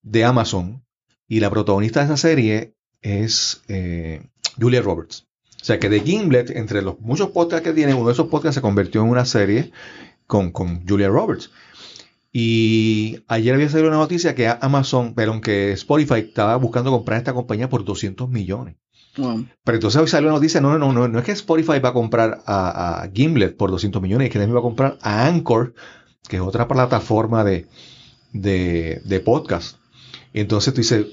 De Amazon. Y la protagonista de esa serie es eh, Julia Roberts. O sea que de Gimlet, entre los muchos podcasts que tiene, uno de esos podcasts se convirtió en una serie con, con Julia Roberts. Y ayer había salido una noticia que Amazon, pero aunque Spotify estaba buscando comprar esta compañía por 200 millones. Pero entonces hoy salió una noticia, no, no, no, no es que Spotify va a comprar a, Gimlet por 200 millones, es que también va a comprar a Anchor, que es otra plataforma de, de, podcast. Y entonces tú dices,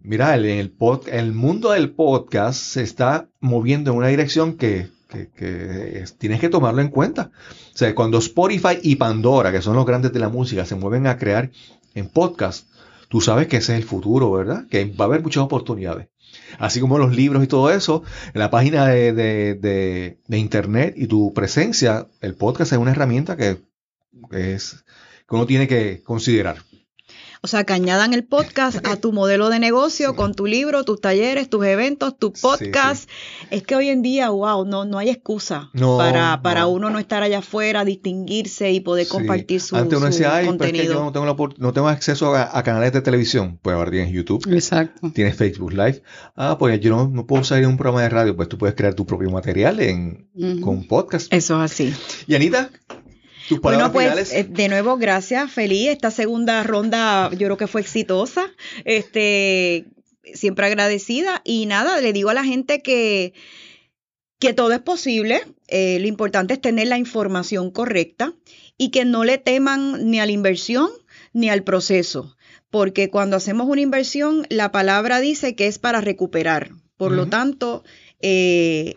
mira, el, el, el mundo del podcast se está moviendo en una dirección que que, tienes que tomarlo en cuenta. O sea, cuando Spotify y Pandora, que son los grandes de la música, se mueven a crear en podcast, tú sabes que ese es el futuro, ¿verdad? Que va a haber muchas oportunidades. Así como los libros y todo eso, en la página de, de, internet y tu presencia, el podcast es una herramienta que, es, que uno tiene que considerar. O sea, que añadan el podcast a tu modelo de negocio con tu libro, tus talleres, tus eventos, tu podcast. Es que hoy en día, wow, no, no hay excusa para, para uno no estar allá afuera, distinguirse y poder compartir su, Antes uno decía, Ay, Pero es que yo no tengo, no tengo acceso a, canales de televisión. Pues ahora tienes YouTube. Exacto. Tienes Facebook Live. Ah, pues yo no, puedo salir en un programa de radio. Pues tú puedes crear tu propio material en, con podcast. Eso es así. Y Anita, bueno, pues eh, de nuevo, gracias, feliz. Esta segunda ronda yo creo que fue exitosa. Este, siempre agradecida. Y nada, le digo a la gente que, que todo es posible. Eh, lo importante es tener la información correcta y que no le teman ni a la inversión ni al proceso. Porque cuando hacemos una inversión, la palabra dice que es para recuperar. Por lo tanto, eh,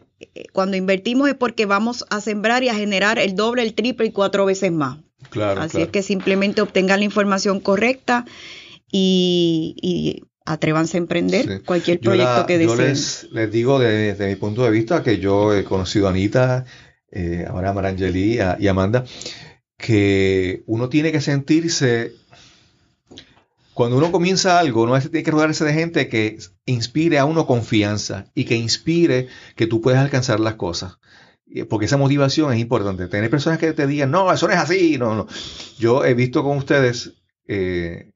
cuando invertimos es porque vamos a sembrar y a generar el doble, el triple y cuatro veces más. Claro, Así es que simplemente obtengan la información correcta y, atrévanse a emprender cualquier proyecto que deseen. Yo les, digo desde, mi punto de vista que yo he conocido a Anita, eh, ahora a Marangeli y Amanda, que uno tiene que sentirse cuando uno comienza algo, uno tiene que rodearse de gente que inspire a uno confianza y que inspire que tú puedes alcanzar las cosas. Porque esa motivación es importante. Tener personas que te digan, no, eso no es así. No, no. Yo he visto con ustedes eh,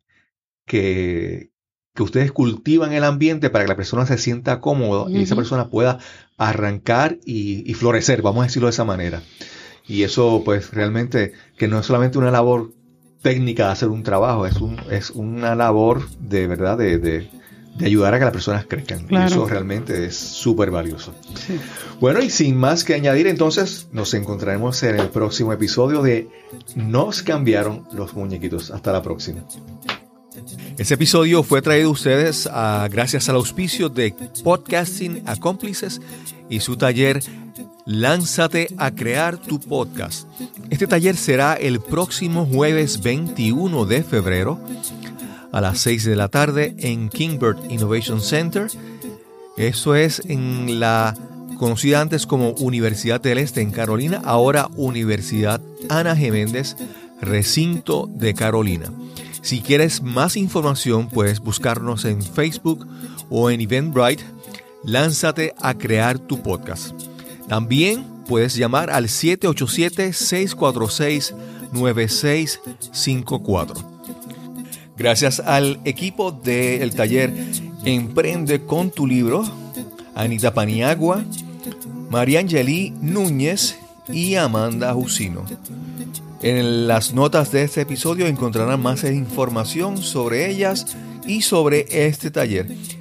que, que ustedes cultivan el ambiente para que la persona se sienta cómodo y esa persona pueda arrancar y, y, florecer, vamos a decirlo de esa manera. Y eso pues realmente que no es solamente una labor técnica de hacer un trabajo, es, un, es una labor de verdad de, de, ayudar a que las personas crezcan. Y eso realmente es súper valioso. Bueno, y sin más que añadir, entonces nos encontraremos en el próximo episodio de Nos cambiaron los muñequitos. Hasta la próxima. Este episodio fue traído a ustedes gracias al auspicio de Podcasting Accomplices y su taller Lánzate a crear tu podcast. Este taller será el próximo jueves 21 de febrero a las 6 de la tarde en Kingbird Innovation Center. Eso es en la conocida antes como Universidad del Este en Carolina, ahora Universidad Ana Geméndez, recinto de Carolina. Si quieres más información, puedes buscarnos en Facebook o en Eventbrite. Lánzate a crear tu podcast. También puedes llamar al 787-646-9654. Gracias al equipo del taller Emprende con tu libro, Anita Paniagua, María Angelí Núñez y Amanda Jusino. En las notas de este episodio encontrarán más información sobre ellas y sobre este taller.